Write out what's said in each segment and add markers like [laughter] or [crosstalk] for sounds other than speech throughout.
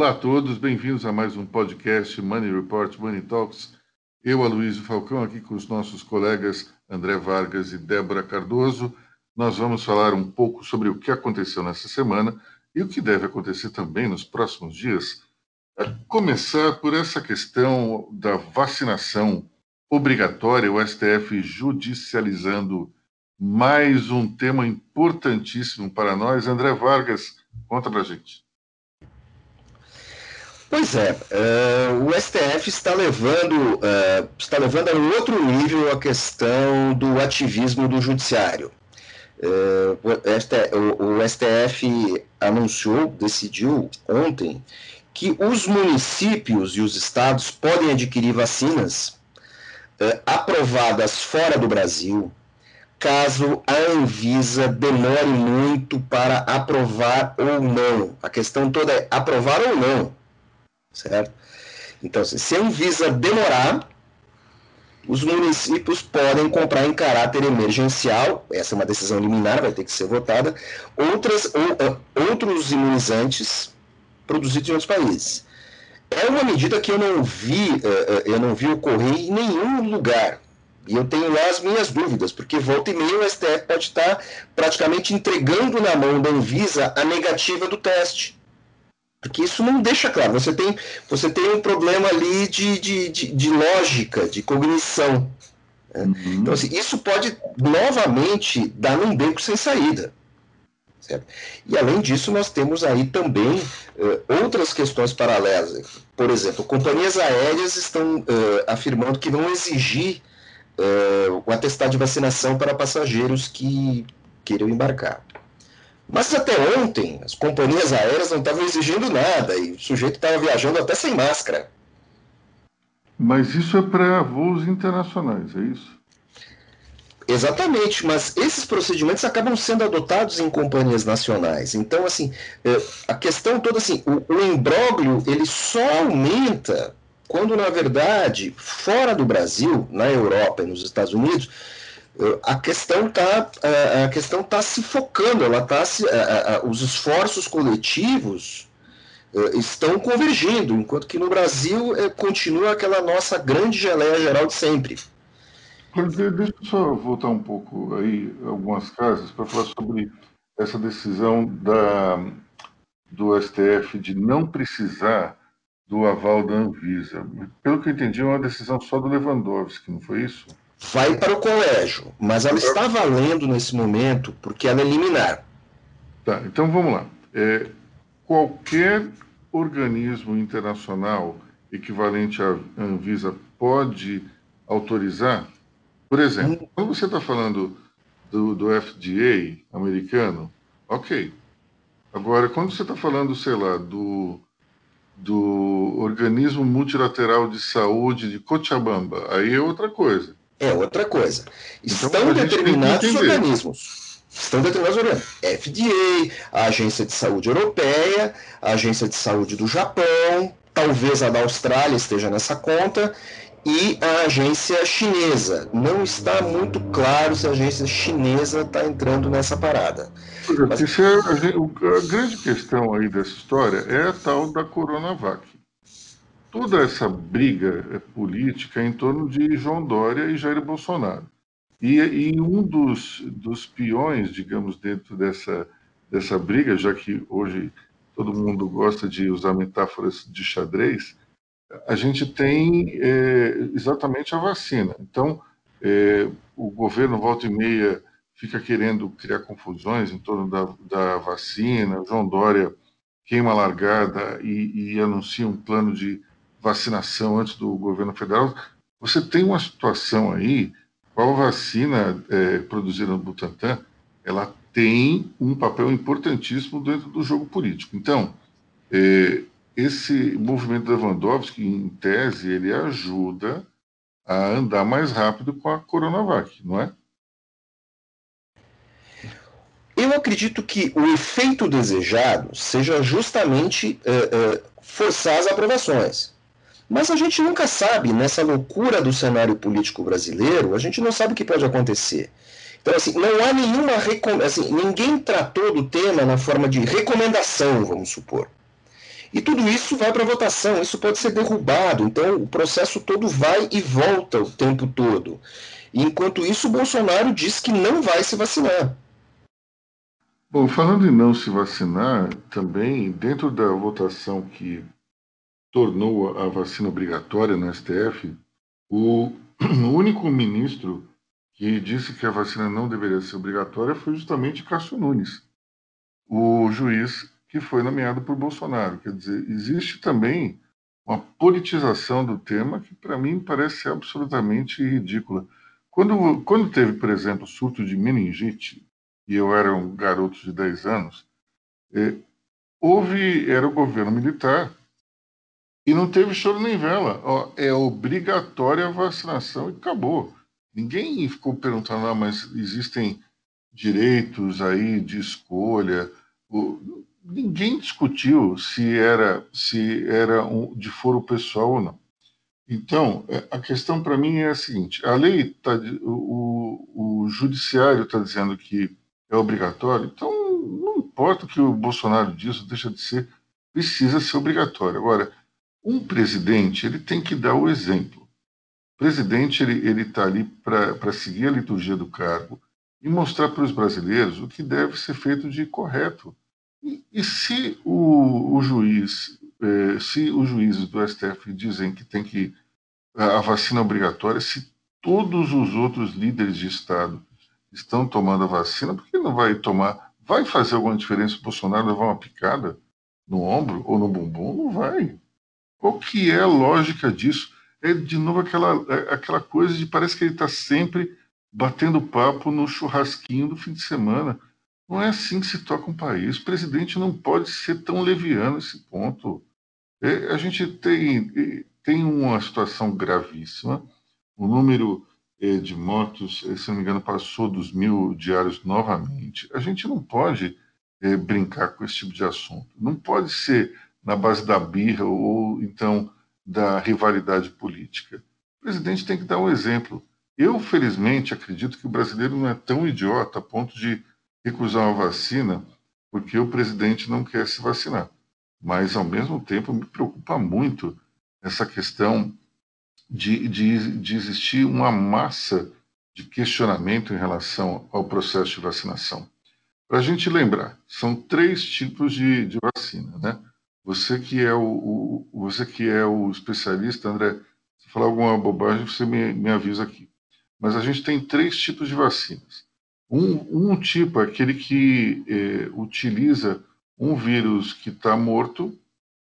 Olá a todos, bem-vindos a mais um podcast Money Report Money Talks. Eu, Aloysio Falcão, aqui com os nossos colegas André Vargas e Débora Cardoso. Nós vamos falar um pouco sobre o que aconteceu nessa semana e o que deve acontecer também nos próximos dias. A começar por essa questão da vacinação obrigatória, o STF judicializando mais um tema importantíssimo para nós. André Vargas, conta para gente. Pois é, uh, o STF está levando, uh, está levando a um outro nível a questão do ativismo do judiciário. Uh, o, STF anunciou, decidiu ontem, que os municípios e os estados podem adquirir vacinas aprovadas fora do Brasil, caso a Anvisa demore muito para aprovar ou não. A questão toda é aprovar ou não certo? Então, se a Anvisa demorar, os municípios podem comprar em caráter emergencial, essa é uma decisão liminar, vai ter que ser votada, outras, ou, outros imunizantes produzidos em outros países. É uma medida que eu não vi, eh, eh, eu não vi ocorrer em nenhum lugar. E eu tenho lá as minhas dúvidas, porque volta e meia o STF pode estar praticamente entregando na mão da Anvisa a negativa do teste. Porque isso não deixa claro. Você tem, você tem um problema ali de, de, de, de lógica, de cognição. Né? Uhum. Então, assim, isso pode novamente dar num beco sem saída. Certo? E além disso, nós temos aí também uh, outras questões paralelas. Por exemplo, companhias aéreas estão uh, afirmando que vão exigir uh, o atestado de vacinação para passageiros que queiram embarcar. Mas até ontem, as companhias aéreas não estavam exigindo nada e o sujeito estava viajando até sem máscara. Mas isso é para voos internacionais, é isso? Exatamente, mas esses procedimentos acabam sendo adotados em companhias nacionais. Então, assim, é, a questão toda assim, o, o imbróglio ele só aumenta quando, na verdade, fora do Brasil, na Europa e nos Estados Unidos, a questão está a questão tá se focando, ela tá se, os esforços coletivos estão convergindo, enquanto que no Brasil eh, continua aquela nossa grande geleia geral de sempre. Deixa eu só voltar um pouco aí algumas casas para falar sobre essa decisão da, do STF de não precisar do aval da Anvisa. Pelo que eu entendi, é uma decisão só do Lewandowski, não foi isso? Vai para o colégio, mas ela está valendo nesse momento porque ela é liminar. Tá, então vamos lá. É, qualquer organismo internacional equivalente à Anvisa pode autorizar? Por exemplo, hum. quando você está falando do, do FDA americano, ok. Agora, quando você está falando, sei lá, do, do Organismo Multilateral de Saúde de Cochabamba, aí é outra coisa é outra coisa. Então, Estão então, determinados organismos. Estão determinados organismos. FDA, a Agência de Saúde Europeia, a Agência de Saúde do Japão, talvez a da Austrália esteja nessa conta, e a agência chinesa. Não está muito claro se a agência chinesa está entrando nessa parada. Mas... É, a, a grande questão aí dessa história é a tal da Coronavac toda essa briga política em torno de João Dória e Jair Bolsonaro. E, e um dos, dos peões, digamos, dentro dessa, dessa briga, já que hoje todo mundo gosta de usar metáforas de xadrez, a gente tem é, exatamente a vacina. Então, é, o governo, volta e meia, fica querendo criar confusões em torno da, da vacina. João Dória queima a largada e, e anuncia um plano de vacinação antes do governo federal, você tem uma situação aí, qual vacina é, produzida no Butantan, ela tem um papel importantíssimo dentro do jogo político. Então, é, esse movimento Lewandowski, em tese, ele ajuda a andar mais rápido com a Coronavac, não é? Eu acredito que o efeito desejado seja justamente uh, uh, forçar as aprovações. Mas a gente nunca sabe, nessa loucura do cenário político brasileiro, a gente não sabe o que pode acontecer. Então, assim, não há nenhuma. Assim, ninguém tratou do tema na forma de recomendação, vamos supor. E tudo isso vai para votação, isso pode ser derrubado. Então, o processo todo vai e volta o tempo todo. E, enquanto isso, o Bolsonaro diz que não vai se vacinar. Bom, falando em não se vacinar, também, dentro da votação que tornou a vacina obrigatória no STF, o [clears throat] único ministro que disse que a vacina não deveria ser obrigatória foi justamente Cássio Nunes, o juiz que foi nomeado por Bolsonaro. Quer dizer, existe também uma politização do tema que, para mim, parece absolutamente ridícula. Quando, quando teve, por exemplo, surto de meningite, e eu era um garoto de 10 anos, é, houve, era o governo militar, e não teve choro nem vela. Ó, é obrigatória a vacinação e acabou. Ninguém ficou perguntando, ah, mas existem direitos aí de escolha. O, ninguém discutiu se era se era um, de foro pessoal ou não. Então, é, a questão para mim é a seguinte: a lei tá, o, o judiciário está dizendo que é obrigatório, então não importa o que o Bolsonaro diz, deixa de ser, precisa ser obrigatório. Agora, um presidente ele tem que dar o exemplo. O presidente ele está ali para seguir a liturgia do cargo e mostrar para os brasileiros o que deve ser feito de correto. E, e se o, o juiz, eh, se os juízes do STF dizem que tem que a vacina é obrigatória, se todos os outros líderes de Estado estão tomando a vacina, por que não vai tomar? Vai fazer alguma diferença o Bolsonaro levar uma picada no ombro ou no bumbum? Não vai. Qual que é a lógica disso? É de novo aquela, é, aquela coisa de parece que ele está sempre batendo papo no churrasquinho do fim de semana. Não é assim que se toca um país. O presidente não pode ser tão leviano esse ponto. É, a gente tem, tem uma situação gravíssima. O número eh, de mortos, eh, se não me engano, passou dos mil diários novamente. A gente não pode eh, brincar com esse tipo de assunto. Não pode ser na base da birra ou então da rivalidade política. O presidente tem que dar um exemplo. Eu, felizmente, acredito que o brasileiro não é tão idiota a ponto de recusar uma vacina porque o presidente não quer se vacinar. Mas, ao mesmo tempo, me preocupa muito essa questão de, de, de existir uma massa de questionamento em relação ao processo de vacinação. Para a gente lembrar, são três tipos de, de vacina, né? Você que é o, o, você que é o especialista, André, se falar alguma bobagem, você me, me avisa aqui. Mas a gente tem três tipos de vacinas. Um, um tipo é aquele que é, utiliza um vírus que está morto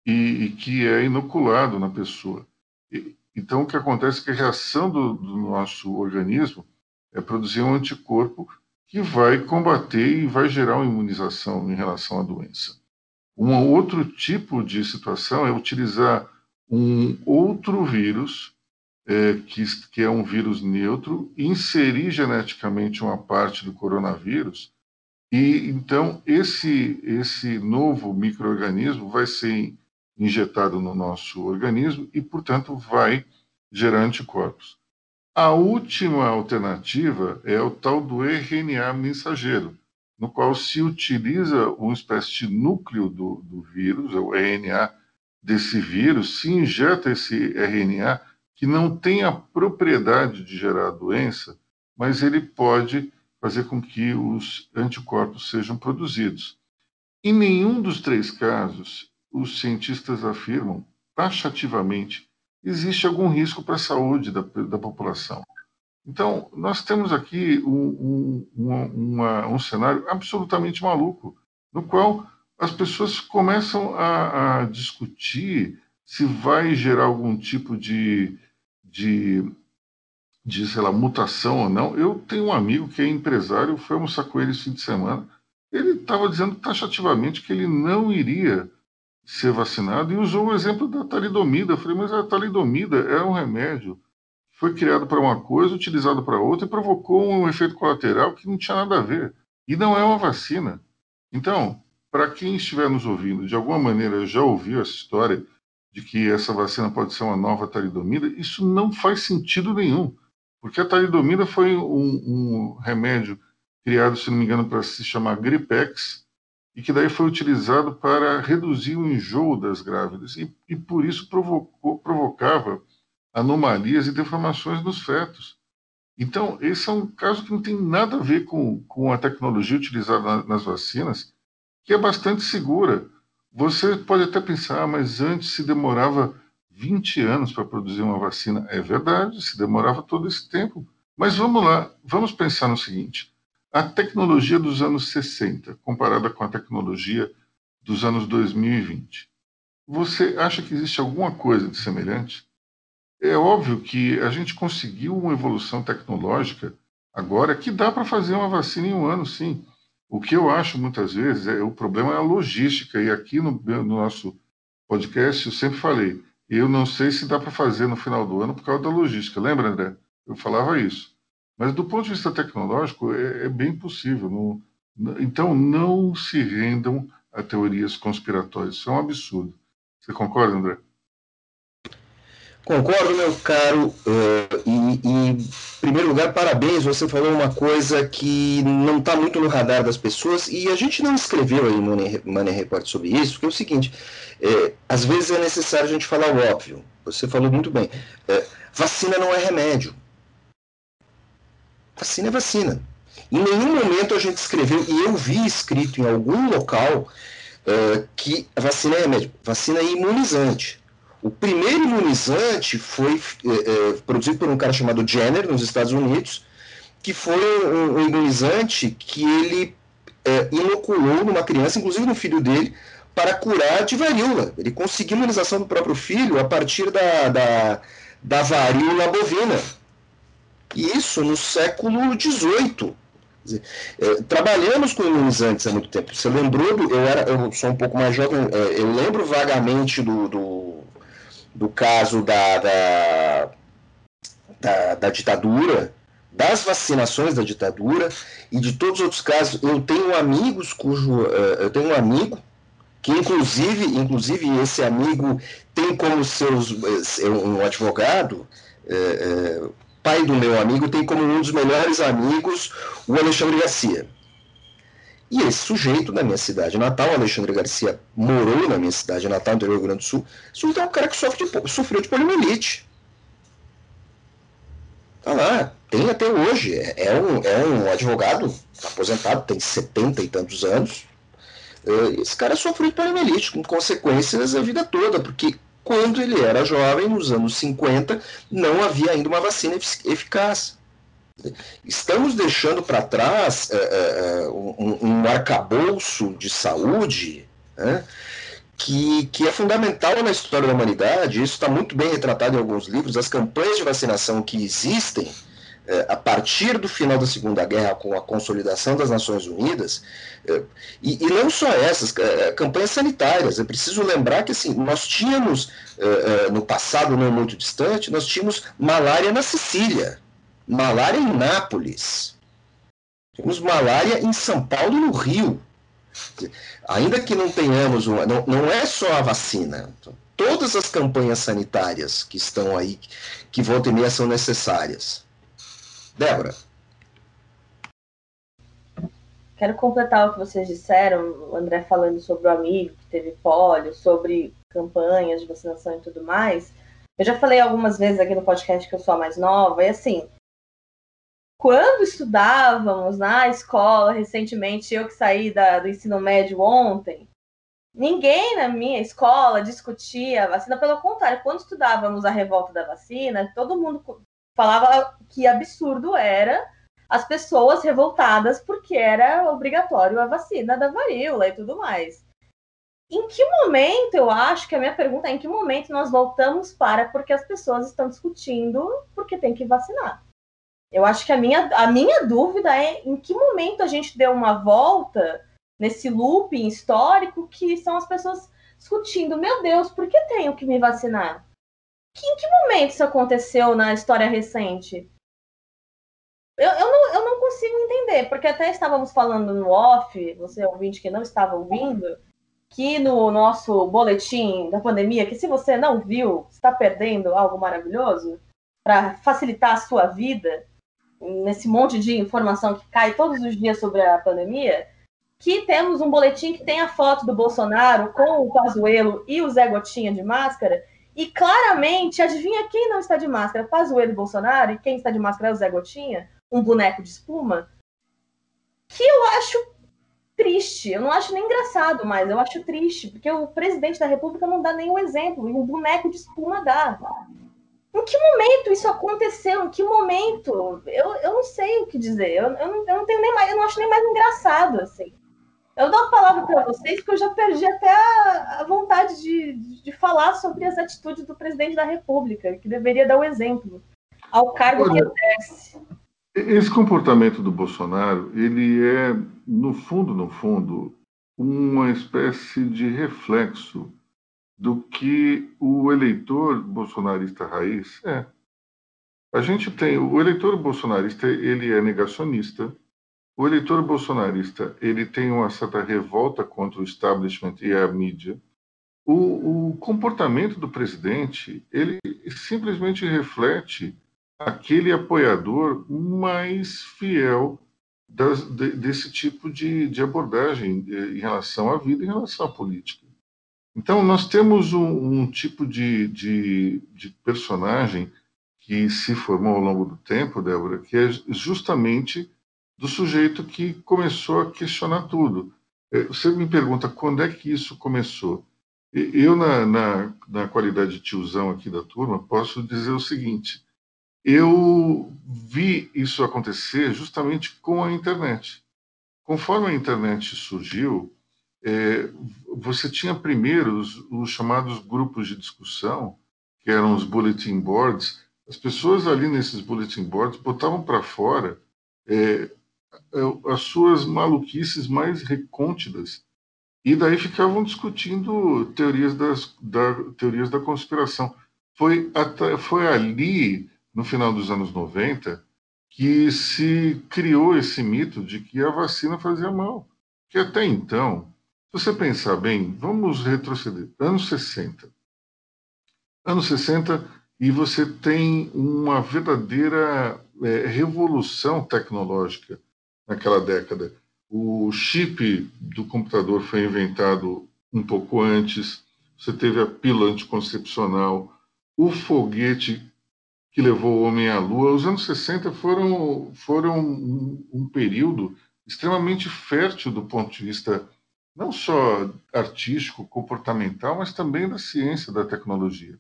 e, e, que é inoculado na pessoa. E, então, o que acontece é que a reação do, do nosso organismo é produzir um anticorpo que vai combater e vai gerar uma imunização em relação à doença. Um outro tipo de situação é utilizar um outro vírus, é, que, que é um vírus neutro, inserir geneticamente uma parte do coronavírus, e então esse, esse novo microorganismo vai ser injetado no nosso organismo e, portanto, vai gerar anticorpos. A última alternativa é o tal do RNA mensageiro, no qual se utiliza uma espécie de núcleo do, do vírus, o RNA desse vírus, se injeta esse RNA que não tem a propriedade de gerar a doença, mas ele pode fazer com que os anticorpos sejam produzidos. Em nenhum dos três casos, os cientistas afirmam taxativamente existe algum risco para a saúde da, da população. Então, nós temos aqui um, um, uma, um cenário absolutamente maluco, no qual as pessoas começam a, a discutir se vai gerar algum tipo de, de, de, sei lá, mutação ou não. Eu tenho um amigo que é empresário, foi almoçar com ele esse fim de semana, ele estava dizendo taxativamente que ele não iria ser vacinado e usou o exemplo da talidomida. Eu falei, mas a talidomida é um remédio foi criado para uma coisa, utilizado para outra e provocou um efeito colateral que não tinha nada a ver. E não é uma vacina. Então, para quem estiver nos ouvindo, de alguma maneira já ouviu essa história de que essa vacina pode ser uma nova talidomida, isso não faz sentido nenhum. Porque a talidomida foi um, um remédio criado, se não me engano, para se chamar Gripex, e que daí foi utilizado para reduzir o enjoo das grávidas e, e por isso provocou, provocava anomalias e deformações nos fetos. Então, esse é um caso que não tem nada a ver com, com a tecnologia utilizada na, nas vacinas, que é bastante segura. Você pode até pensar, ah, mas antes se demorava 20 anos para produzir uma vacina. É verdade, se demorava todo esse tempo. Mas vamos lá, vamos pensar no seguinte: a tecnologia dos anos 60, comparada com a tecnologia dos anos 2020, você acha que existe alguma coisa de semelhante? É óbvio que a gente conseguiu uma evolução tecnológica agora que dá para fazer uma vacina em um ano, sim. O que eu acho muitas vezes é o problema é a logística. E aqui no, no nosso podcast eu sempre falei, eu não sei se dá para fazer no final do ano por causa da logística. Lembra, André? Eu falava isso. Mas do ponto de vista tecnológico é, é bem possível. Não, então não se rendam a teorias conspiratórias. Isso é um absurdo. Você concorda, André? Concordo, meu caro. Uh, e, e, em primeiro lugar, parabéns. Você falou uma coisa que não está muito no radar das pessoas e a gente não escreveu aí no Money Report sobre isso, que é o seguinte: é, às vezes é necessário a gente falar o óbvio. Você falou muito bem. É, vacina não é remédio. Vacina é vacina. Em nenhum momento a gente escreveu, e eu vi escrito em algum local, uh, que vacina é remédio. Vacina é imunizante. O primeiro imunizante foi é, é, produzido por um cara chamado Jenner, nos Estados Unidos, que foi um, um imunizante que ele é, inoculou numa criança, inclusive no filho dele, para curar de varíola. Ele conseguiu imunização do próprio filho a partir da, da, da varíola bovina. E isso no século XVIII. É, trabalhamos com imunizantes há muito tempo. Você lembrou do. Eu, era, eu sou um pouco mais jovem, é, eu lembro vagamente do, do do caso da, da, da, da ditadura, das vacinações da ditadura e de todos os outros casos. Eu tenho amigos cujo. Uh, eu tenho um amigo que inclusive, inclusive esse amigo tem como seus uh, um advogado, uh, pai do meu amigo, tem como um dos melhores amigos o Alexandre Garcia. E esse sujeito, na minha cidade natal, Alexandre Garcia, morou na minha cidade natal, no Rio Grande do Sul. Sujeito é um cara que de, sofreu de poliomielite. Tá lá, tem até hoje. É, é um, é um advogado aposentado, tem setenta e tantos anos. É, esse cara sofreu de poliomielite, com consequências a vida toda, porque quando ele era jovem, nos anos 50, não havia ainda uma vacina eficaz. Estamos deixando para trás é, é, um, um arcabouço de saúde né, que, que é fundamental na história da humanidade. Isso está muito bem retratado em alguns livros. As campanhas de vacinação que existem é, a partir do final da Segunda Guerra, com a consolidação das Nações Unidas, é, e, e, não só essas, é, campanhas sanitárias. É preciso lembrar que assim, nós tínhamos, no passado não muito distante, nós tínhamos malária na Sicília malária em Nápoles. Temos malária em São Paulo e no Rio. Ainda que não tenhamos uma. Não, não é só a vacina. Todas as campanhas sanitárias que estão aí, que volta e meia são necessárias. Débora. Quero completar o que vocês disseram, o André falando sobre o amigo que teve pólio, sobre campanhas de vacinação e tudo mais. Eu já falei algumas vezes aqui no podcast que eu sou a mais nova, e assim, quando estudávamos na escola, recentemente, eu que saí da, do ensino médio ontem, ninguém na minha escola discutia a vacina. Pelo contrário, quando estudávamos a revolta da vacina, todo mundo falava que absurdo era as pessoas revoltadas porque era obrigatório a vacina da varíola e tudo mais. Em que momento, eu acho que a minha pergunta é em que momento nós voltamos para porque as pessoas estão discutindo porque tem que vacinar? Eu acho que a minha, a minha dúvida é em que momento a gente deu uma volta nesse looping histórico que são as pessoas discutindo, meu Deus, por que tenho que me vacinar? Que, em que momento isso aconteceu na história recente? Eu, eu, não, eu não consigo entender, porque até estávamos falando no off, você ouvinte que não estava ouvindo, que no nosso boletim da pandemia, que se você não viu, está perdendo algo maravilhoso para facilitar a sua vida, nesse monte de informação que cai todos os dias sobre a pandemia, que temos um boletim que tem a foto do Bolsonaro com o Pazuello e o Zé Gotinha de máscara, e claramente, adivinha quem não está de máscara? Pazuello e Bolsonaro, e quem está de máscara é o Zé Gotinha, um boneco de espuma, que eu acho triste. Eu não acho nem engraçado, mas eu acho triste, porque o presidente da República não dá nenhum exemplo, e um boneco de espuma dá. Em que momento isso aconteceu? Em que momento? Eu, eu não sei o que dizer. Eu, eu, não, eu não tenho nem mais, eu não acho nem mais engraçado, assim. Eu dou a palavra para vocês porque eu já perdi até a, a vontade de, de, de, falar sobre as atitudes do presidente da República, que deveria dar o um exemplo ao cargo Olha, que exerce. Esse comportamento do Bolsonaro, ele é, no fundo, no fundo, uma espécie de reflexo do que o eleitor bolsonarista raiz é. A gente tem o eleitor bolsonarista, ele é negacionista. O eleitor bolsonarista, ele tem uma certa revolta contra o establishment e a mídia. O, o comportamento do presidente, ele simplesmente reflete aquele apoiador mais fiel das, de, desse tipo de, de abordagem em relação à vida, em relação à política. Então, nós temos um, um tipo de, de, de, personagem que se formou ao longo do tempo, Débora, que é justamente do sujeito que começou a questionar tudo. É, você me pergunta quando é que isso começou? Eu, na, na, na qualidade de tiozão aqui da turma, posso dizer o seguinte: eu vi isso acontecer justamente com a internet. Conforme a internet surgiu, é, você tinha primeiro os, os, chamados grupos de discussão, que eram os bulletin boards. As pessoas ali nesses bulletin boards botavam para fora é, é, as suas maluquices mais recônditas e daí ficavam discutindo teorias, das, da, teorias da conspiração. Foi, até, foi ali, no final dos anos 90, que se criou esse mito de que a vacina fazia mal. Que até então, se você pensar bem, vamos retroceder. Anos 60. Anos 60, e você tem uma verdadeira é, revolução tecnológica naquela década. O chip do computador foi inventado um pouco antes, você teve a pílula anticoncepcional, o foguete que levou o homem à lua. Os anos 60 foram, foram um, um período extremamente fértil do ponto de vista não só artístico, comportamental, mas também da ciência, da tecnologia.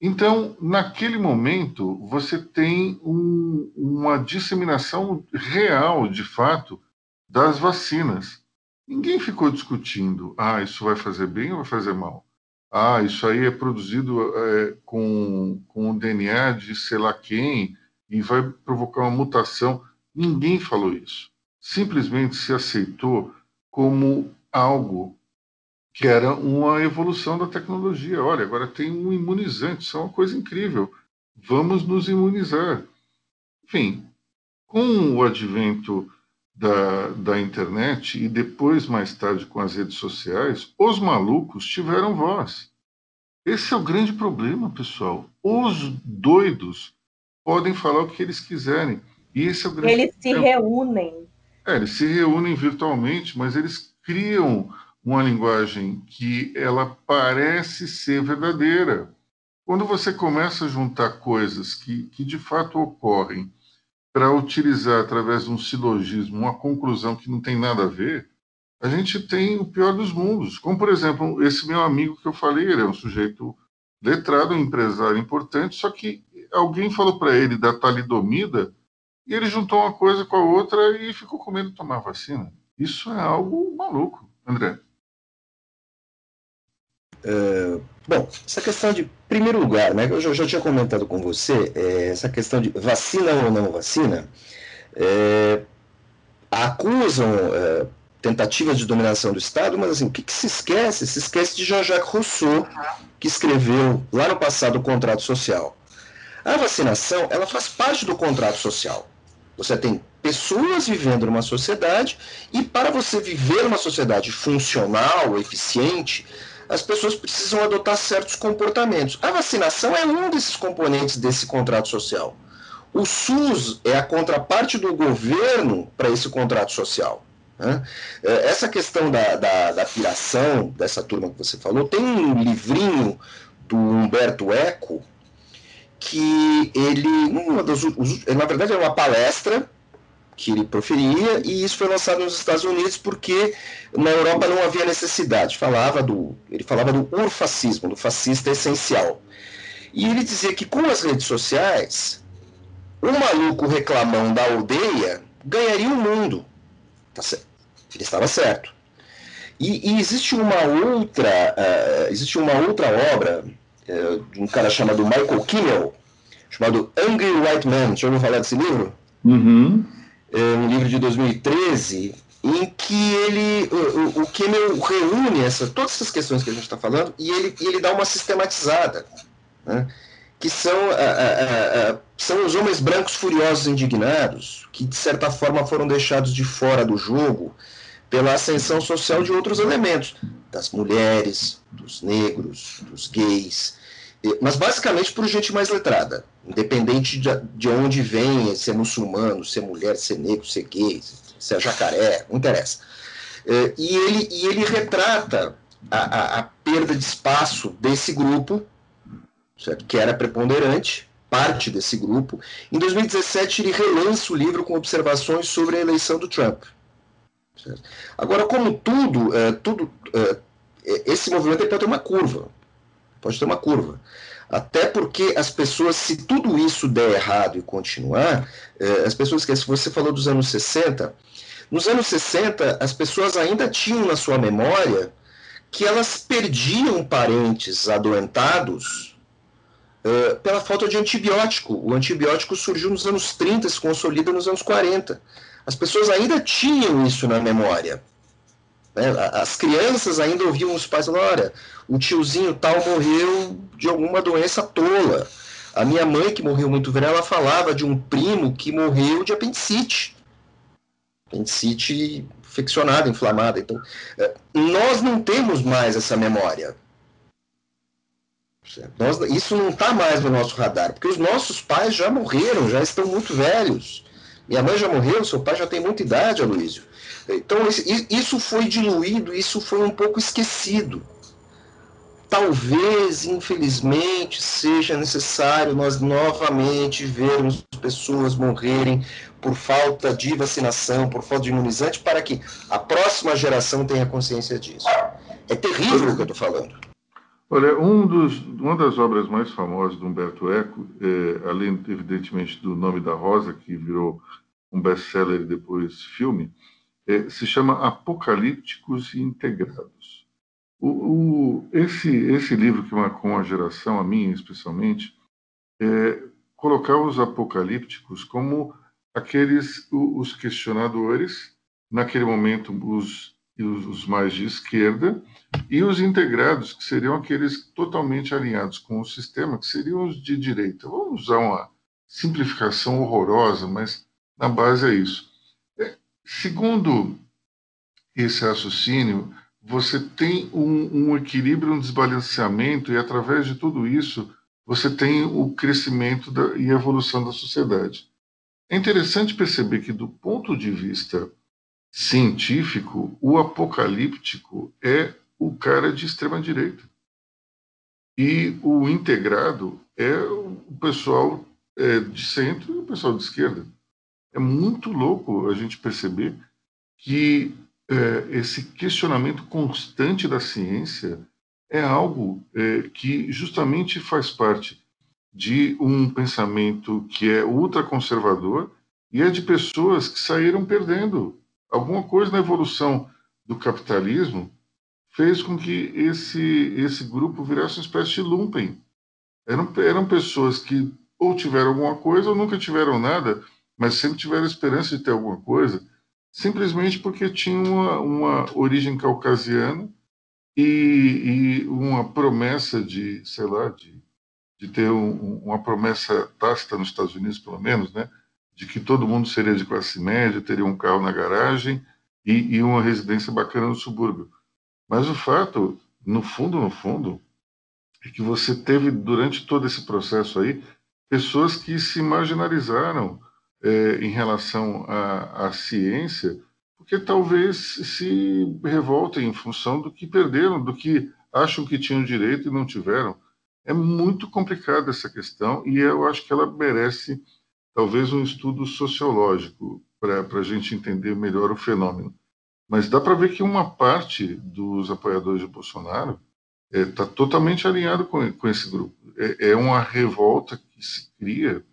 Então, naquele momento, você tem um, uma disseminação real, de fato, das vacinas. Ninguém ficou discutindo, ah, isso vai fazer bem ou vai fazer mal? Ah, isso aí é produzido é, com, com o DNA de sei lá quem e vai provocar uma mutação. Ninguém falou isso. Simplesmente se aceitou como algo que era uma evolução da tecnologia. Olha, agora tem um imunizante, isso é uma coisa incrível. Vamos nos imunizar. Enfim, com o advento da, da internet e depois, mais tarde, com as redes sociais, os malucos tiveram voz. Esse é o grande problema, pessoal. Os doidos podem falar o que eles quiserem. E esse é o grande Eles problema. se reúnem. É, eles se reúnem virtualmente, mas eles criam uma linguagem que ela parece ser verdadeira. Quando você começa a juntar coisas que, que de fato ocorrem para utilizar através de um silogismo uma conclusão que não tem nada a ver, a gente tem o pior dos mundos. Como, por exemplo, esse meu amigo que eu falei, ele é um sujeito letrado, um empresário importante, só que alguém falou para ele da talidomida e ele juntou uma coisa com a outra e ficou com medo de tomar vacina. Isso é algo maluco, André. Uh, bom, essa questão de primeiro lugar, né, eu já, já tinha comentado com você, é, essa questão de vacina ou não vacina, é, acusam é, tentativas de dominação do Estado, mas assim, o que, que, se esquece? Se esquece de Jean-Jacques Rousseau, que escreveu lá no passado o contrato social. A vacinação, ela faz parte do contrato social. Você tem pessoas vivendo numa sociedade e para você viver uma sociedade funcional, eficiente, as pessoas precisam adotar certos comportamentos. A vacinação é um desses componentes desse contrato social. O SUS é a contraparte do governo para esse contrato social. Né? É, essa questão da, da, da piração, dessa turma que você falou, tem um livrinho do Humberto Eco que ele, uma das, na verdade, é uma palestra que ele proferia e isso foi lançado nos Estados Unidos porque na Europa não havia necessidade. Falava do, ele falava do urfascismo, do fascista essencial. E ele dizia que com as redes sociais, o maluco reclamão da aldeia ganharia o mundo. Tá certo. Ele estava certo. E, e existe uma outra, uh, existe uma outra obra uh, de um cara chamado Michael Kimmel, chamado Angry White Man. Já ouviu falar desse livro? Uhum. É um livro de 2013 em que ele, o, o Kimmel reúne essa, todas essas questões que a gente está falando e ele, ele dá uma sistematizada, né? que são, são os homens brancos furiosos indignados, que de certa forma foram deixados de fora do jogo pela ascensão social de outros elementos, das mulheres, dos negros, dos gays, mas basicamente por gente mais letrada, independente de, de onde vem, se é muçulmano, se é mulher, se é negro, se é gay, se é jacaré, não interessa. É, e, ele, e ele retrata a, a, a perda de espaço desse grupo, certo? que era preponderante, parte desse grupo. Em 2017, ele relança o livro com observações sobre a eleição do Trump. Certo? Agora, como tudo, é, tudo é, esse movimento pode ter uma curva. Pode ter uma curva. Até porque as pessoas, se tudo isso der errado e continuar, é, as pessoas que você falou dos anos 60, nos anos 60 as pessoas ainda tinham na sua memória que elas perdiam parentes adoentados uh, pela falta de antibiótico. O antibiótico surgiu nos anos 30, se consolida nos anos 40. As pessoas ainda tinham isso na memória. Né? As crianças ainda ouviam os pais falando: olha, o tiozinho tal morreu de alguma doença tola. A minha mãe, que morreu muito velha, ela falava de um primo que morreu de apendicite. Apendicite infeccionada, inflamada. Então, é, nós não temos mais essa memória. Nós, isso não está mais no nosso radar, porque os nossos pais já morreram, já estão muito velhos. Minha mãe já morreu, seu pai já tem muita idade, Aloysio. Então, isso foi diluído, isso foi um pouco esquecido. Talvez, infelizmente, seja necessário nós novamente vermos pessoas morrerem por falta de vacinação, por falta de imunizante, para que a próxima geração tenha consciência disso. É terrível o que eu estou falando. Olha, um dos, uma das obras mais famosas do Humberto Eco, é, além, evidentemente, do Nome da Rosa, que virou um best-seller depois filme, é, se chama Apocalípticos e Integrados. O, o, esse, esse livro que marcou uma geração, a minha especialmente, é, colocava os apocalípticos como aqueles, os questionadores, naquele momento os, os mais de esquerda, e os integrados, que seriam aqueles totalmente alinhados com o sistema, que seriam os de direita. Vamos usar uma simplificação horrorosa, mas na base é isso. Segundo esse raciocínio, você tem um, um equilíbrio, um desbalanceamento, e através de tudo isso, você tem o crescimento da, e evolução da sociedade. É interessante perceber que, do ponto de vista científico, o apocalíptico é o cara de extrema-direita. E o integrado é o pessoal é, de centro e o pessoal de esquerda é muito louco a gente perceber que é, esse questionamento constante da ciência é algo é, que justamente faz parte de um pensamento que é ultraconservador e é de pessoas que saíram perdendo. Alguma coisa na evolução do capitalismo fez com que esse, esse grupo virasse uma espécie de lumpen. Eram, eram pessoas que ou tiveram alguma coisa ou nunca tiveram nada, mas sempre tiveram esperança de ter alguma coisa, simplesmente porque tinha uma, uma origem caucasiana e, e, uma promessa de, sei lá, de, de ter um, uma promessa tácita nos Estados Unidos, pelo menos, né, de que todo mundo seria de classe média, teria um carro na garagem e, e uma residência bacana no subúrbio. Mas o fato, no fundo, no fundo, é que você teve durante todo esse processo aí pessoas que se marginalizaram, é, em relação à, à, ciência, porque talvez se revoltem em função do que perderam, do que acham que tinham direito e não tiveram. É muito complicada essa questão e eu acho que ela merece talvez um estudo sociológico para a gente entender melhor o fenômeno. Mas dá para ver que uma parte dos apoiadores de Bolsonaro está é, totalmente alinhado com, com esse grupo. É, é, uma revolta que se cria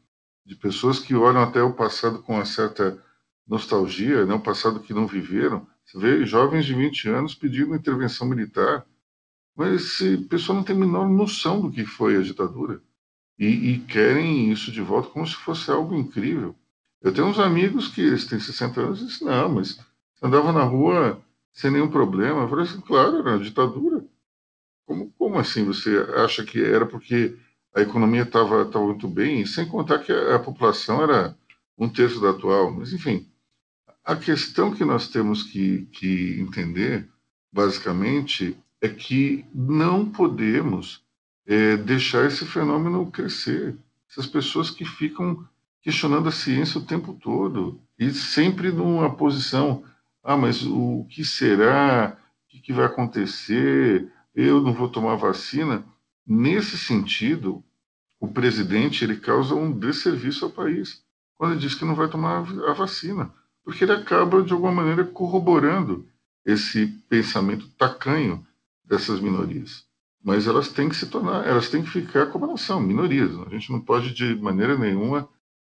de pessoas que olham até o passado com uma certa nostalgia, né, o passado que não viveram. Você vê jovens de 20 anos pedindo intervenção militar, mas esse pessoal não tem a menor noção do que foi a ditadura. E, e, querem isso de volta como se fosse algo incrível. Eu tenho uns amigos que eles têm 60 anos e dizem, não, mas andava na rua sem nenhum problema. Eu falei assim, claro, era uma ditadura. Como, como assim você acha que era porque a economia estava muito bem, sem contar que a, a população era um terço da atual? Mas, enfim, a questão que nós temos que, que entender, basicamente, é que não podemos é, deixar esse fenômeno crescer. Essas pessoas que ficam questionando a ciência o tempo todo e sempre numa posição: ah, mas o que será? O que, que vai acontecer? Eu não vou tomar vacina. Nesse sentido, o presidente ele causa um desserviço ao país quando ele diz que não vai tomar a vacina, porque ele acaba de alguma maneira corroborando esse pensamento tacanho dessas minorias. Mas elas têm que se tornar, elas têm que ficar como elas são, minorias. A gente não pode de maneira nenhuma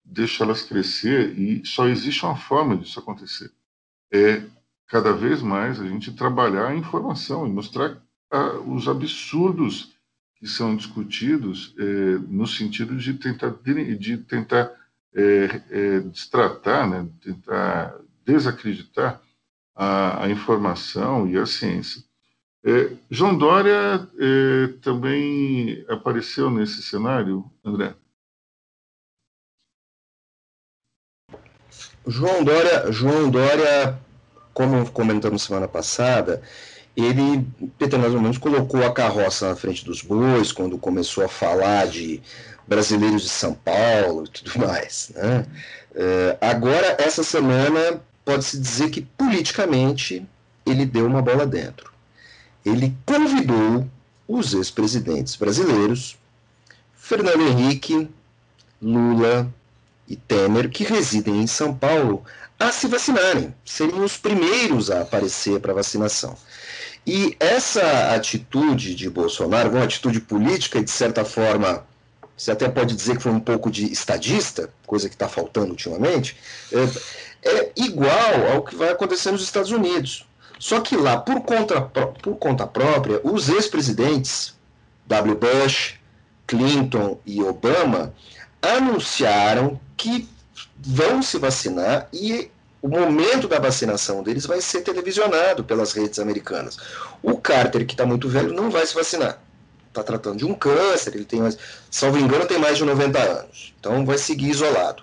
deixá-las crescer e só existe uma forma disso acontecer. É cada vez mais a gente trabalhar a informação e mostrar ah, os absurdos que são discutidos é, no sentido de tentar de tentar é, é, destratar, né, tentar desacreditar a, a, informação e a ciência. É, João Dória é, também apareceu nesse cenário, André? João Dória, João Dória, como comentamos semana passada, ele, Peter mais ou menos, colocou a carroça na frente dos bois quando começou a falar de brasileiros de São Paulo e tudo mais. Né? É, agora, essa semana, pode-se dizer que politicamente ele deu uma bola dentro. Ele convidou os ex-presidentes brasileiros, Fernando Henrique, Lula, e Temer, que residem em São Paulo, a se vacinarem, seriam os primeiros a aparecer para vacinação. E essa atitude de Bolsonaro, uma atitude política e, de certa forma, você até pode dizer que foi um pouco de estadista, coisa que está faltando ultimamente, é, é, igual ao que vai acontecer nos Estados Unidos. Só que lá, por conta, por conta própria, os ex-presidentes, W. Bush, Clinton e Obama, anunciaram que vão se vacinar e o momento da vacinação deles vai ser televisionado pelas redes americanas. O Carter, que está muito velho, não vai se vacinar. Está tratando de um câncer, ele tem mais, salvo engano, tem mais de 90 anos. Então vai seguir isolado.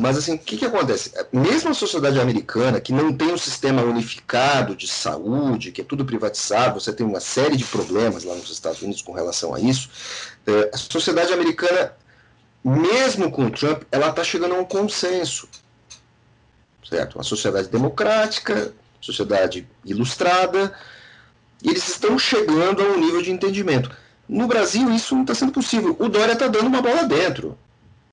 Mas assim, o que, que acontece? Mesmo a sociedade americana, que não tem um sistema unificado de saúde, que é tudo privatizado, você tem uma série de problemas lá nos Estados Unidos com relação a isso, é, a sociedade americana mesmo com o Trump, ela está chegando a um consenso. Certo? Uma sociedade democrática, sociedade ilustrada, e eles estão chegando a um nível de entendimento. No Brasil, isso não está sendo possível. O Dória está dando uma bola dentro.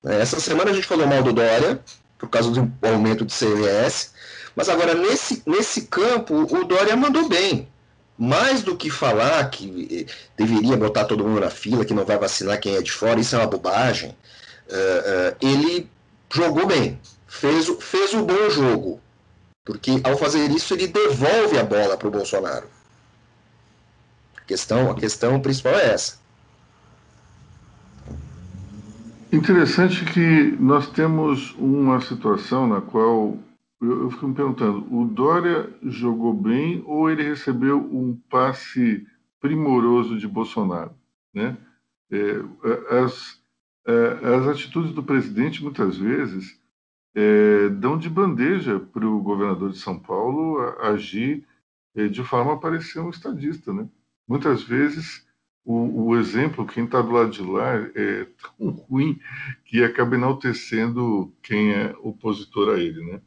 Essa semana a gente falou mal do Dória, por causa do aumento do CMS, mas agora nesse, nesse campo o Dória mandou bem. Mais do que falar que deveria botar todo mundo na fila, que não vai vacinar quem é de fora, isso é uma bobagem uh, ele jogou bem, fez, fez o bom jogo, porque ao fazer isso ele devolve a bola para o Bolsonaro. A questão, a questão principal é essa. Interessante que nós temos uma situação na qual eu, eu fico me perguntando: o Dória jogou bem ou ele recebeu um passe primoroso de Bolsonaro? Né? É, as, é, as atitudes do presidente, muitas vezes, é, dão de bandeja para o governador de São Paulo agir é, de forma a parecer um estadista. Né? Muitas vezes, o, o exemplo, quem está do lado de lá, é tão ruim que acaba enaltecendo quem é opositor a ele. Né?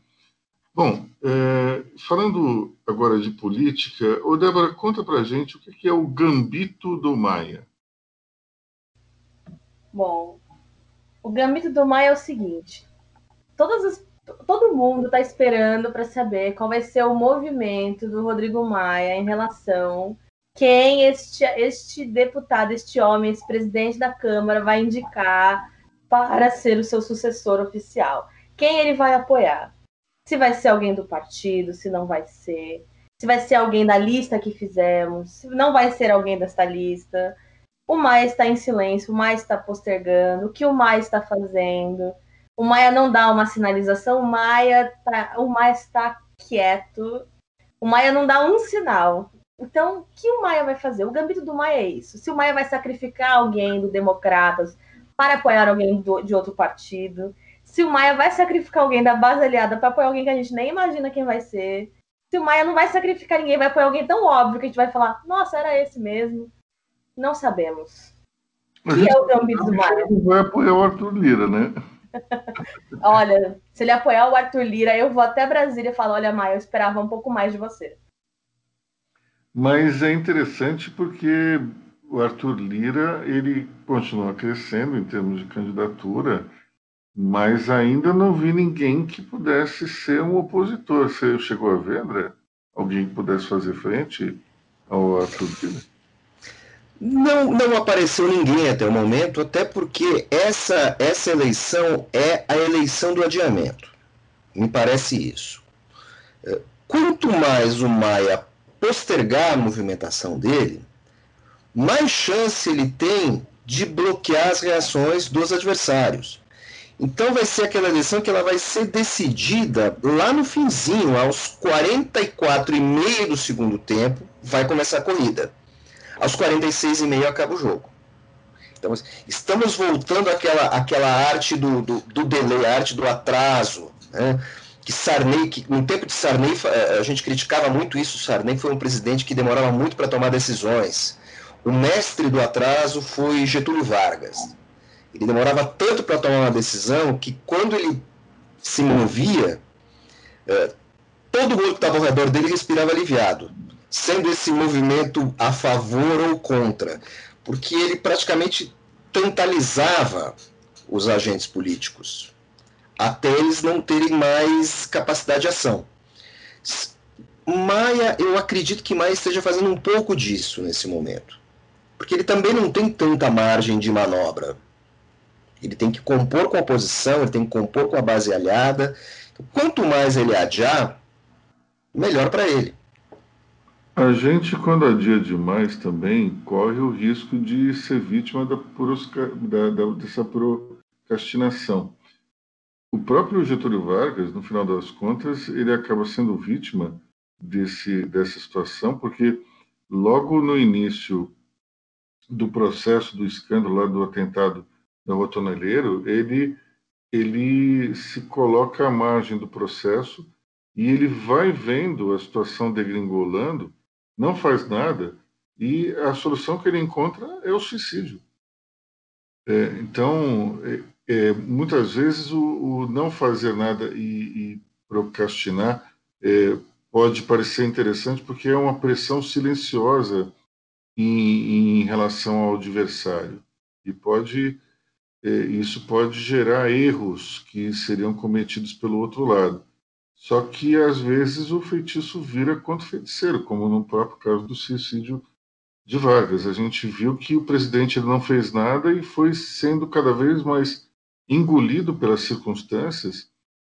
Bom, é, falando agora de política, ô Débora, conta pra gente o que é o gambito do Maia. Bom, o gambito do Maia é o seguinte: as, todo mundo está esperando para saber qual vai ser o movimento do Rodrigo Maia em relação quem este, este deputado, este homem, esse presidente da Câmara vai indicar para ser o seu sucessor oficial. Quem ele vai apoiar? se vai ser alguém do partido, se não vai ser, se vai ser alguém da lista que fizemos, se não vai ser alguém desta lista. O Maia está em silêncio, o Maia está postergando, o que o Maia está fazendo. O Maia não dá uma sinalização, o Maia, tá, o Maia está quieto, o Maia não dá um sinal. Então, o que o Maia vai fazer? O gambito do Maia é isso. Se o Maia vai sacrificar alguém do Democratas para apoiar alguém do, de outro partido, se o Maia vai sacrificar alguém da base aliada para apoiar alguém que a gente nem imagina quem vai ser. Se o Maia não vai sacrificar ninguém, vai apoiar alguém tão óbvio que a gente vai falar, nossa, era esse mesmo. Não sabemos. O que é o gambito do Maia? Vai apoiar o Arthur Lira, né? [laughs] olha, se ele apoiar o Arthur Lira, eu vou até Brasília e falo, olha, Maia, eu esperava um pouco mais de você. Mas é interessante porque o Arthur Lira, ele continua crescendo em termos de candidatura, mas ainda não vi ninguém que pudesse ser um opositor. Você chegou a ver, André? Alguém que pudesse fazer frente ao Arthur Lira? Não, não apareceu ninguém até o momento, até porque essa, essa eleição é a eleição do adiamento. Me parece isso. É, quanto mais o Maia postergar a movimentação dele, mais chance ele tem de bloquear as reações dos adversários. Então vai ser aquela eleição que ela vai ser decidida lá no finzinho, aos 44 e meio do segundo tempo, vai começar a corrida. Aos 46 e meio acaba o jogo. Então, estamos voltando àquela, àquela arte do, do, do delay, arte do atraso, né? Que Sarney, que no tempo de Sarney, eh, a gente criticava muito isso, Sarney foi um presidente que demorava muito para tomar decisões. O mestre do atraso foi Getúlio Vargas. Ele demorava tanto para tomar uma decisão que quando ele se movia, é, todo mundo que estava ao redor dele respirava aliviado, sendo esse movimento a favor ou contra, porque ele praticamente tantalizava os agentes políticos, até eles não terem mais capacidade de ação. Maia, eu acredito que Maia esteja fazendo um pouco disso nesse momento, porque ele também não tem tanta margem de manobra. Ele tem que compor com a oposição, ele tem que compor com a base aliada. Quanto mais ele adiar, melhor para ele. A gente, quando adia demais também, corre o risco de ser vítima da, da, da, dessa procrastinação. O próprio Getúlio Vargas, no final das contas, ele acaba sendo vítima desse, dessa situação, porque logo no início do processo do escândalo lá do atentado no toneleiro, ele, ele se coloca à margem do processo e ele vai vendo a situação degringolando, não faz nada, e a solução que ele encontra é o suicídio. É, então, é, muitas vezes o, o, não fazer nada e, e procrastinar é, pode parecer interessante porque é uma pressão silenciosa em, em relação ao adversário e pode é, isso pode gerar erros que seriam cometidos pelo outro lado. Só que às vezes o feitiço vira contra o feiticeiro, como no próprio caso do suicídio de Vargas. A gente viu que o presidente não fez nada e foi sendo cada vez mais engolido pelas circunstâncias,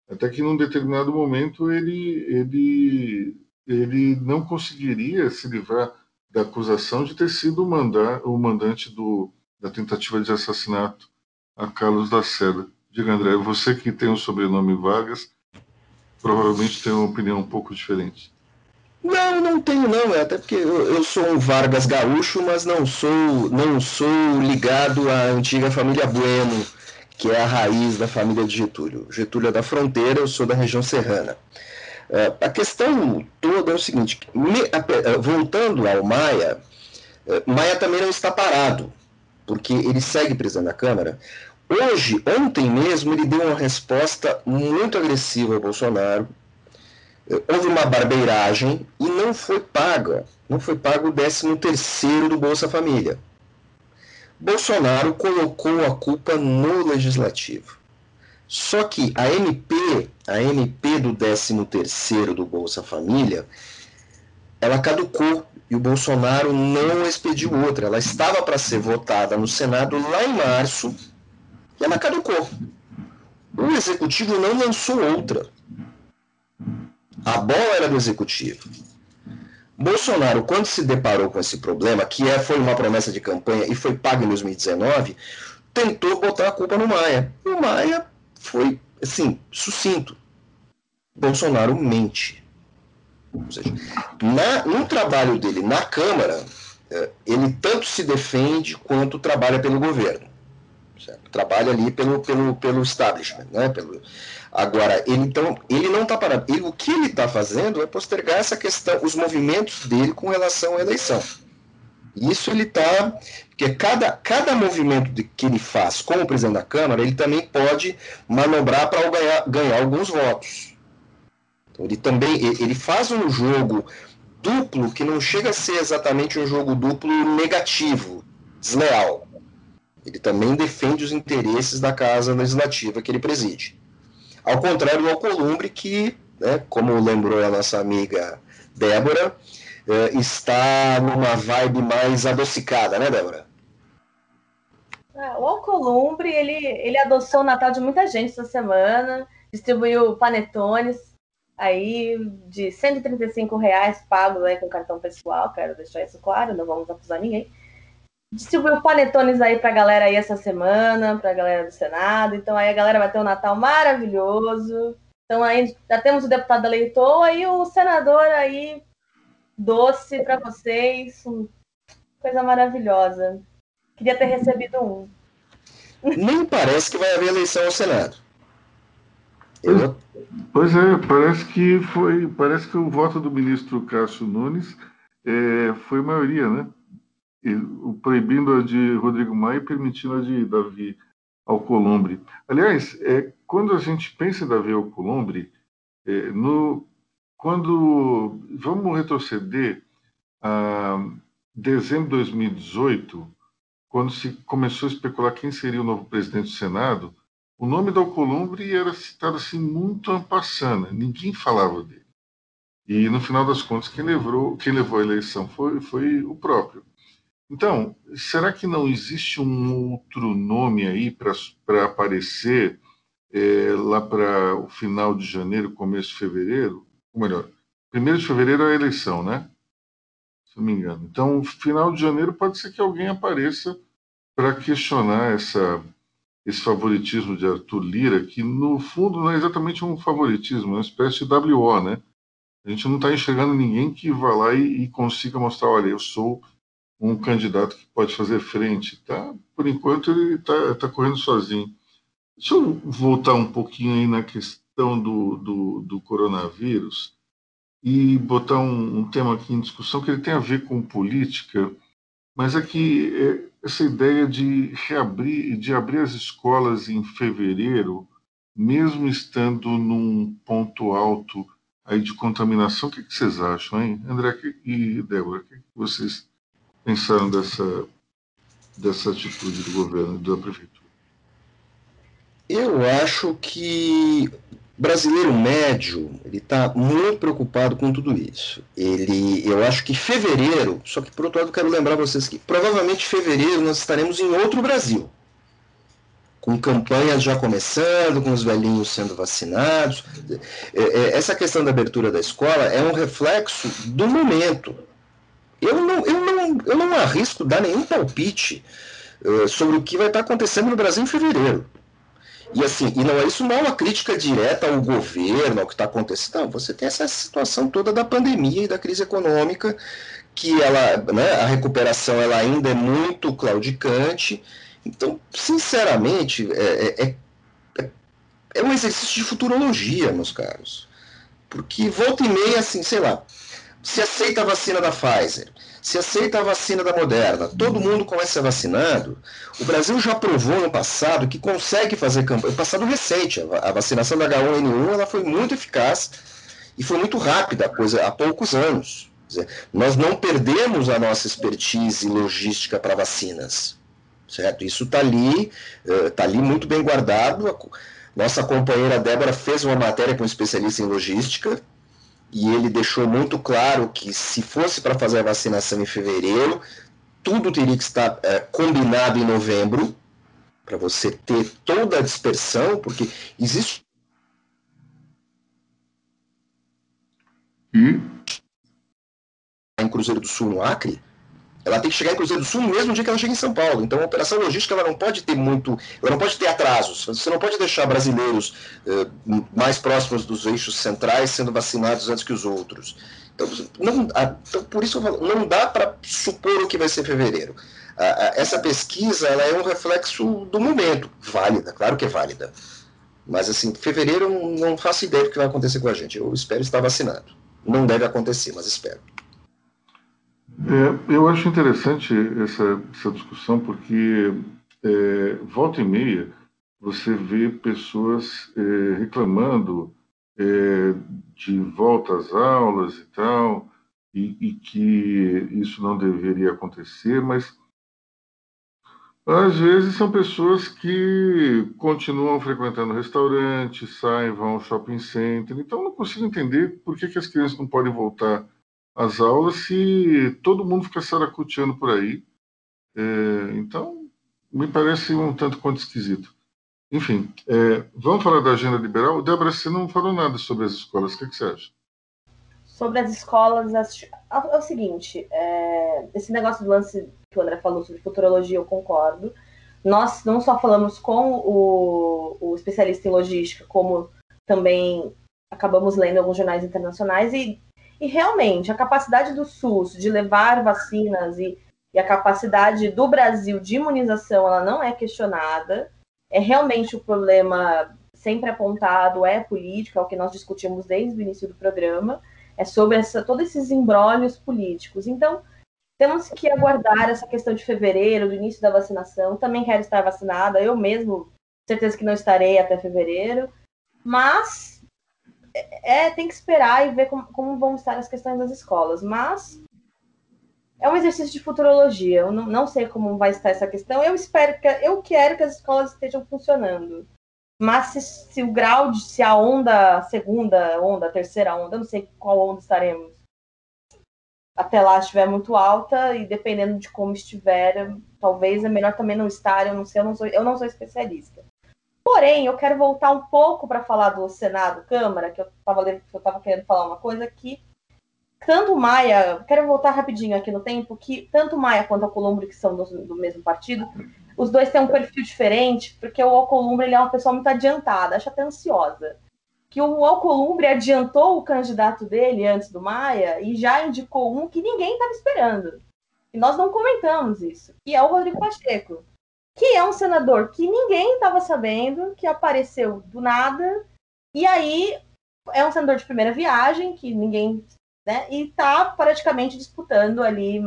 até que num determinado momento ele, ele, ele não conseguiria se livrar da acusação de ter sido o, mandar, o mandante do, da tentativa de assassinato a Carlos da Seda. Diga, André, você que tem o sobrenome Vargas, provavelmente tem uma opinião um pouco diferente. Não, não tenho não, é até porque eu, eu, sou um Vargas gaúcho, mas não sou, não sou ligado à antiga família Bueno, que é a raiz da família de Getúlio. Getúlio é da fronteira, eu sou da região serrana. É, a questão toda é o seguinte, a, voltando ao Maia, é, Maia também não está parado, porque ele segue presidente da Câmara, Hoje, ontem mesmo, ele deu uma resposta muito agressiva ao Bolsonaro, houve uma barbeiragem e não foi paga, não foi pago o 13 terceiro do Bolsa Família. Bolsonaro colocou a culpa no legislativo. Só que a MP, a MP do 13 terceiro do Bolsa Família, ela caducou e o Bolsonaro não expediu outra. Ela estava para ser votada no Senado lá em março e ela caducou. O executivo não lançou outra. A bola era do executivo. Bolsonaro, quando se deparou com esse problema, que é, foi uma promessa de campanha e foi pago em 2019, tentou botar a culpa no Maia. E o Maia foi, assim, sucinto. Bolsonaro mente. Ou seja, na, no trabalho dele na Câmara, é, ele tanto se defende quanto trabalha pelo governo. Certo? Trabalha ali pelo, pelo, pelo establishment, né? pelo, Agora, ele, então, ele não está parado. Ele, o que ele está fazendo é postergar essa questão, os movimentos dele com relação à eleição. Isso ele está. Porque cada, cada movimento de, que ele faz como presidente da Câmara, ele também pode manobrar para ganhar, ganhar alguns votos. Então, ele também ele faz um jogo duplo que não chega a ser exatamente um jogo duplo negativo, desleal. Ele também defende os interesses da casa legislativa que ele preside. Ao contrário do Alcolumbre, que, né, como lembrou a nossa amiga Débora, é, está numa vibe mais adocicada, né, Débora? É, o Alcolumbre, ele, ele adoçou o Natal de muita gente essa semana, distribuiu panetones aí de 135 reais pagos aí com cartão pessoal, quero deixar isso claro, não vamos acusar ninguém distribuiu panetones aí pra galera aí essa semana, pra galera do Senado. Então aí a galera vai ter um Natal maravilhoso. Então aí já temos o deputado eleitor e o senador aí doce para vocês. Coisa maravilhosa. Queria ter recebido um. Nem parece que vai haver eleição ao Senado. Eu... Pois é, parece que foi, parece que o voto do ministro Cássio Nunes é, foi maioria, né? Proibindo a de Rodrigo Maia e permitindo a de Davi Alcolumbre. Aliás, é, quando a gente pensa em Davi Alcolumbre, é, no, quando vamos retroceder a dezembro de 2018, quando se começou a especular quem seria o novo presidente do Senado, o nome do Alcolumbre era citado assim muito ampassando, ninguém falava dele. E no final das contas, quem levou, quem levou a eleição foi, foi o próprio. Então, será que não existe um outro nome aí para aparecer é, lá para o final de janeiro, começo de fevereiro? Ou melhor, primeiro de fevereiro é a eleição, né? Se não me engano. Então, final de janeiro pode ser que alguém apareça para questionar essa, esse favoritismo de Arthur Lira, que no fundo não é exatamente um favoritismo, é uma espécie de WO, né? A gente não está enxergando ninguém que vá lá e, e consiga mostrar, olha, eu sou um candidato que pode fazer frente. Tá? Por enquanto, ele está tá correndo sozinho. Deixa eu voltar um pouquinho aí na questão do, do, do coronavírus e botar um, um, tema aqui em discussão que ele tem a ver com política, mas é que é essa ideia de reabrir, de abrir as escolas em fevereiro, mesmo estando num ponto alto aí de contaminação, o que, que vocês acham, hein? André e Débora, o que, que vocês pensaram dessa, dessa atitude do governo e da prefeitura? Eu acho que brasileiro médio ele está muito preocupado com tudo isso. Ele, eu acho que fevereiro, só que por outro lado quero lembrar vocês que provavelmente fevereiro nós estaremos em outro Brasil, com campanhas já começando, com os velhinhos sendo vacinados. É, é, essa questão da abertura da escola é um reflexo do momento eu não, eu não, eu não arrisco dar nenhum palpite uh, sobre o que vai estar acontecendo no Brasil em fevereiro. E assim, e não é isso não é uma crítica direta ao governo, ao que está acontecendo. Não, você tem essa situação toda da pandemia e da crise econômica, que ela, né, a recuperação ela ainda é muito claudicante. Então, sinceramente, é, é, é, é um exercício de futurologia, meus caros. Porque volta e meia, assim, sei lá, se aceita a vacina da Pfizer, se aceita a vacina da Moderna, todo mundo começa vacinado. O Brasil já provou no passado que consegue fazer campanha. No passado recente, a vacinação da H1N1 ela foi muito eficaz E foi muito rápida a coisa, há poucos anos. Dizer, nós não perdemos a nossa expertise logística para vacinas, certo? Isso está ali, está uh, ali muito bem guardado. Nossa companheira Débora fez uma matéria com um especialista em logística e ele deixou muito claro que se fosse para fazer a vacinação em fevereiro, tudo teria que estar uh, combinado em novembro para você ter toda a dispersão, porque existe E? Em Cruzeiro do Sul, no Acre, ela tem que chegar em Cruzeiro do Sul no mesmo dia que ela chega em São Paulo. Então, a operação logística ela não pode ter muito, ela não pode ter atrasos. Você não pode deixar brasileiros eh, mais próximos dos eixos centrais sendo vacinados antes que os outros. Então, não, então por isso falo, não dá para supor o que vai ser fevereiro. essa pesquisa ela é um reflexo do momento, válida, claro que é válida. Mas assim, fevereiro não faço ideia do que vai acontecer com a gente. Eu espero estar vacinado. Não deve acontecer, mas espero. É, eu acho interessante essa, essa discussão porque é, volta e meia você vê pessoas é, reclamando é, de volta às aulas e tal, e, e, que isso não deveria acontecer, mas às vezes são pessoas que continuam frequentando restaurantes, saem, vão ao shopping center. Então, não consigo entender por que, que as crianças não podem voltar às aulas se todo mundo fica saracuteando por aí. É, então, me parece um tanto quanto esquisito. Enfim, é, vamos falar da agenda liberal? Débora, você não falou nada sobre as escolas. O que, que você acha? Sobre as escolas, é o seguinte: é, esse negócio do lance que o André falou sobre futurologia, eu concordo. Nós não só falamos com o, o especialista em logística, como também acabamos lendo alguns jornais internacionais e, e realmente a capacidade do SUS de levar vacinas e, e a capacidade do Brasil de imunização ela não é questionada. É realmente o problema sempre apontado, é político, é o que nós discutimos desde o início do programa, é sobre essa, todos esses embrólios políticos. Então, temos que aguardar essa questão de fevereiro, do início da vacinação. Também quero estar vacinada, eu mesmo, certeza que não estarei até fevereiro, mas é, é, tem que esperar e ver como, como, vão estar as questões das escolas. Mas é um exercício de futurologia. Eu não, não sei como vai estar essa questão. Eu espero que eu quero que as escolas estejam funcionando. Mas se, se o grau de se a onda, segunda onda, terceira onda, eu não sei qual onda estaremos até lá estiver muito alta e dependendo de como estiver, talvez é melhor também não estar, eu não sei, eu não sou, eu não sou especialista. Porém, eu quero voltar um pouco para falar do Senado, Câmara, que eu estava querendo falar uma coisa aqui. Tanto Maia, quero voltar rapidinho aqui no tempo, que tanto Maia quanto a Columbre, que são do, do mesmo partido, os dois têm um perfil diferente, porque o Alcolumbre ele é uma pessoa muito adiantada, acho até ansiosa que o Alcolumbre adiantou o candidato dele antes do Maia e já indicou um que ninguém estava esperando. E nós não comentamos isso, que é o Rodrigo Pacheco, que é um senador que ninguém estava sabendo, que apareceu do nada, e aí é um senador de primeira viagem, que ninguém. Né, e está praticamente disputando ali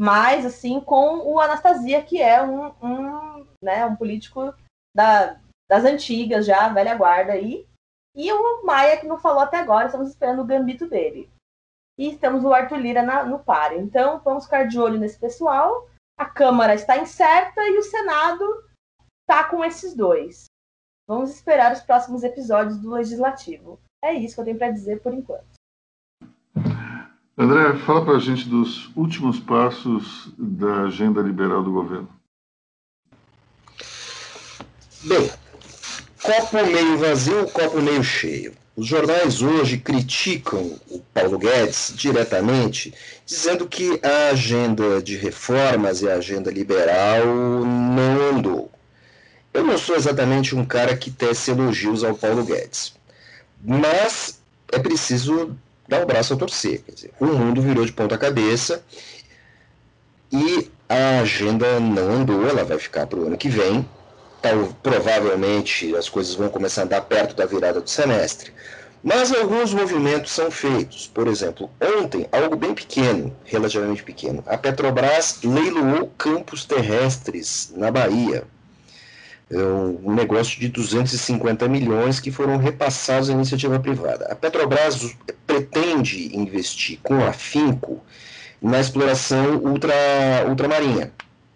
mais assim com o Anastasia, que é um, um, né, um político da, das antigas já, velha guarda aí, e o Maia, que não falou até agora, estamos esperando o gambito dele. E temos o Arthur Lira na, no páreo. Então, vamos ficar de olho nesse pessoal. A Câmara está incerta e o Senado está com esses dois. Vamos esperar os próximos episódios do Legislativo. É isso que eu tenho para dizer por enquanto. André, fala para a gente dos últimos passos da agenda liberal do governo. Bem, Copo meio vazio, copo meio cheio. Os jornais hoje criticam o Paulo Guedes diretamente, dizendo que a agenda de reformas e a agenda liberal não andou. Eu não sou exatamente um cara que tece elogios ao Paulo Guedes, mas é preciso dar o um braço a torcer. Dizer, o mundo virou de ponta cabeça e a agenda não andou, ela vai ficar para o ano que vem então, provavelmente as coisas vão começar a andar perto da virada do semestre. Mas alguns movimentos são feitos. Por exemplo, ontem, algo bem pequeno, relativamente pequeno, a Petrobras leiloou campos terrestres na Bahia. é um negócio de 250 milhões que foram repassados à iniciativa privada. A Petrobras pretende investir com afinco na exploração ultra, ultramarinha,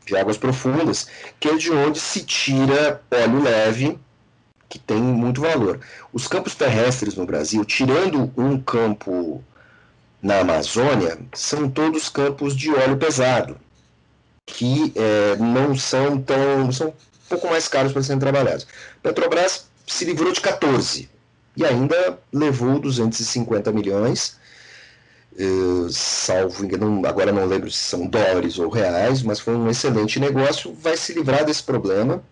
de águas profundas, que é de onde se tira óleo leve, que tem muito valor. Os campos terrestres no Brasil, tirando um campo na Amazônia, são todos campos de óleo pesado, que é, não são tão. são pouco mais caros para serem trabalhados. Petrobras se livrou de 14 e ainda levou 250 milhões, eh, salvo engano, agora não lembro se são dólares ou reais, mas foi um excelente negócio, vai se livrar desse problema,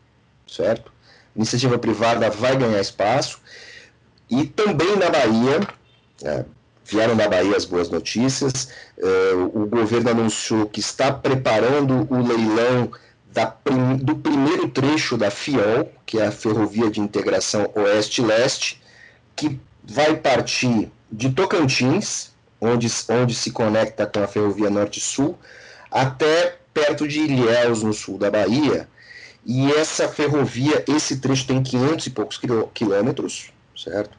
certo? Iniciativa privada vai ganhar espaço e também na Bahia, é, vieram da Bahia as boas notícias, eh, o governo anunciou que está preparando o leilão da, do primeiro trecho da FIOL, que é a Ferrovia de Integração Oeste-Leste, que vai partir de Tocantins, onde, onde se conecta com a Ferrovia Norte-Sul, até perto de Ilhéus, no sul da Bahia. E essa ferrovia, esse trecho tem 500 e poucos quilômetros, certo?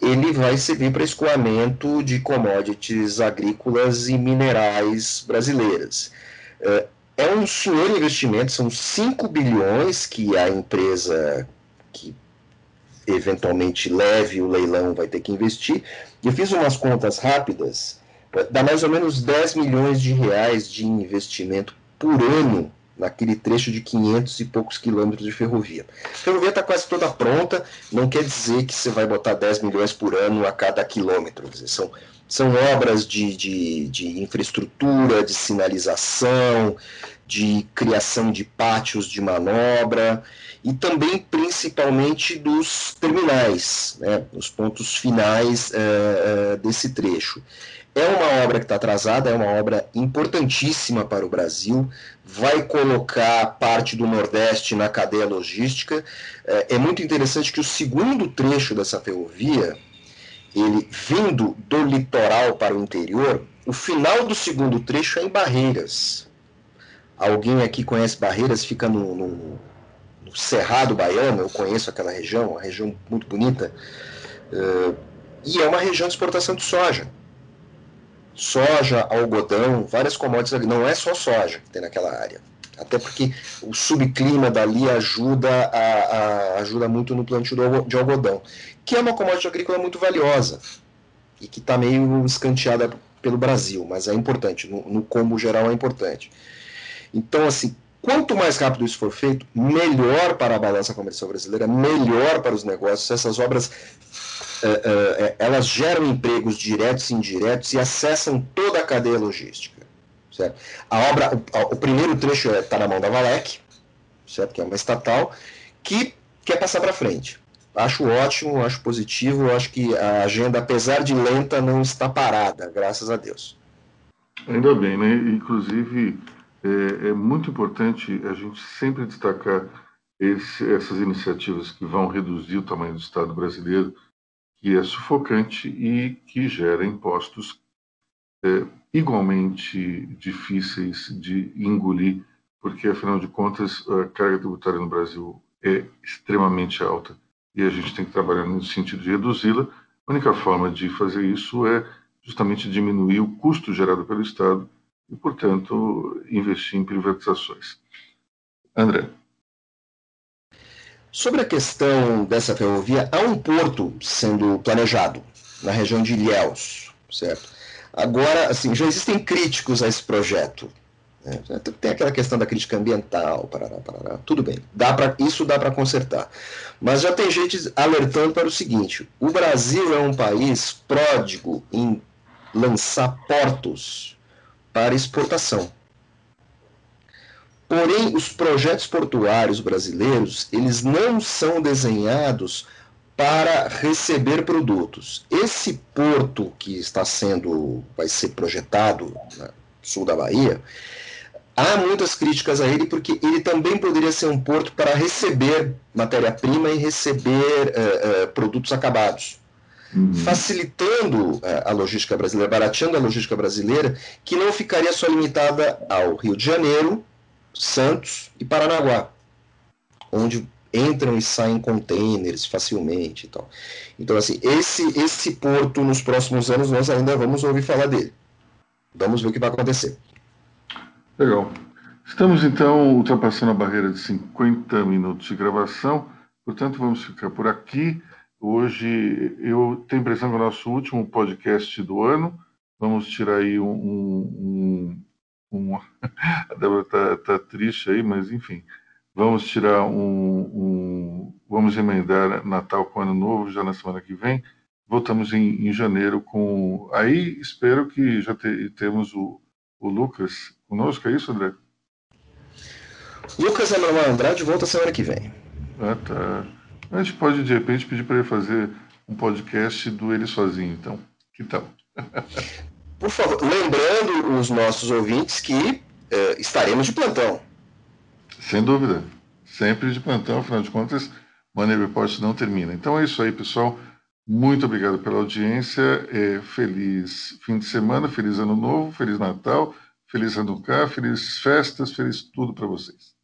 Ele vai servir para escoamento de commodities agrícolas e minerais brasileiras. É, é um senhor investimento, são 5 bilhões que a empresa que eventualmente leve o leilão vai ter que investir. Eu fiz umas contas rápidas, dá mais ou menos 10 milhões de reais de investimento por ano naquele trecho de 500 e poucos quilômetros de ferrovia. A ferrovia está quase toda pronta, não quer dizer que você vai botar 10 milhões por ano a cada quilômetro. Dizer, são, são obras de, de, de infraestrutura, de sinalização, de criação de pátios de manobra e também principalmente dos terminais, né, os pontos finais uh, uh, desse trecho. É uma obra que está atrasada, é uma obra importantíssima para o Brasil, vai colocar parte do Nordeste na cadeia logística. É, é muito interessante que o segundo trecho dessa ferrovia, ele vindo do litoral para o interior, o final do segundo trecho é em Barreiras. Alguém aqui conhece Barreiras, fica no, no, no Cerrado Baiano, eu conheço aquela região, uma região muito bonita, uh, e é uma região de exportação de soja soja, algodão, várias commodities ali. Não é só soja que tem naquela área. Até porque o subclima dali ajuda, a, a, ajuda muito no plantio de algodão, que é uma commodity agrícola muito valiosa e que está meio escanteada pelo Brasil, mas é importante, no, no combo geral é importante. Então, assim, quanto mais rápido isso for feito, melhor para a balança comercial brasileira, melhor para os negócios. Essas obras uh, uh, elas geram empregos diretos e indiretos e acessam toda a cadeia logística. Certo? A obra, o, primeiro trecho está na mão da Valec, certo? que é uma estatal, que quer passar para frente. Acho ótimo, acho positivo, acho que a agenda, apesar de lenta, não está parada, graças a Deus. Ainda bem, né? Inclusive, é, é muito importante a gente sempre destacar esse, essas iniciativas que vão reduzir o tamanho do Estado brasileiro que é sufocante e que gera impostos é, igualmente difíceis de engolir, porque, afinal de contas, a carga tributária no Brasil é extremamente alta e a gente tem que trabalhar no sentido de reduzi-la. A única forma de fazer isso é justamente diminuir o custo gerado pelo Estado e, portanto, investir em privatizações. André. Sobre a questão dessa ferrovia, há um porto sendo planejado na região de Ilhéus, certo? Agora, assim, já existem críticos a esse projeto. Né? Tem aquela questão da crítica ambiental, parará, parará, tudo bem, dá pra, isso dá para consertar. Mas já tem gente alertando para o seguinte: o Brasil é um país pródigo em lançar portos para exportação. Porém, os projetos portuários brasileiros, eles não são desenhados para receber produtos. Esse porto que está sendo, vai ser projetado no sul da Bahia, há muitas críticas a ele porque ele também poderia ser um porto para receber matéria-prima e receber uh, uh, produtos acabados. Uhum. Facilitando uh, a logística brasileira, barateando a logística brasileira, que não ficaria só limitada ao Rio de Janeiro, Santos e Paranaguá, onde entram e saem containers facilmente e tal. Então, assim, esse, esse porto nos próximos anos nós ainda vamos ouvir falar dele. Vamos ver o que vai acontecer. Legal. Estamos então ultrapassando a barreira de 50 minutos de gravação, portanto vamos ficar por aqui. Hoje eu tenho a impressão que é o nosso último podcast do ano. Vamos tirar aí um. um, um, um [laughs] a Débora está tá triste aí, mas enfim. Vamos tirar um, um, Vamos emendar Natal com Ano Novo já na semana que vem. Voltamos em, em janeiro com. Aí espero que já te, temos o, o Lucas conosco, é isso, André? Lucas Emanuel Andrade volta semana que vem. Ah, tá. A gente pode, de repente, pedir para ele fazer um podcast do ele sozinho, então. Que tal? Por favor, lembrando os nossos ouvintes que eh, estaremos de plantão. Sem dúvida. Sempre de plantão, afinal de contas, Money Report não termina. Então é isso aí, pessoal. Muito obrigado pela audiência. É, feliz fim de semana, feliz ano novo, feliz Natal, feliz Hanukkah, feliz festas, feliz tudo para vocês.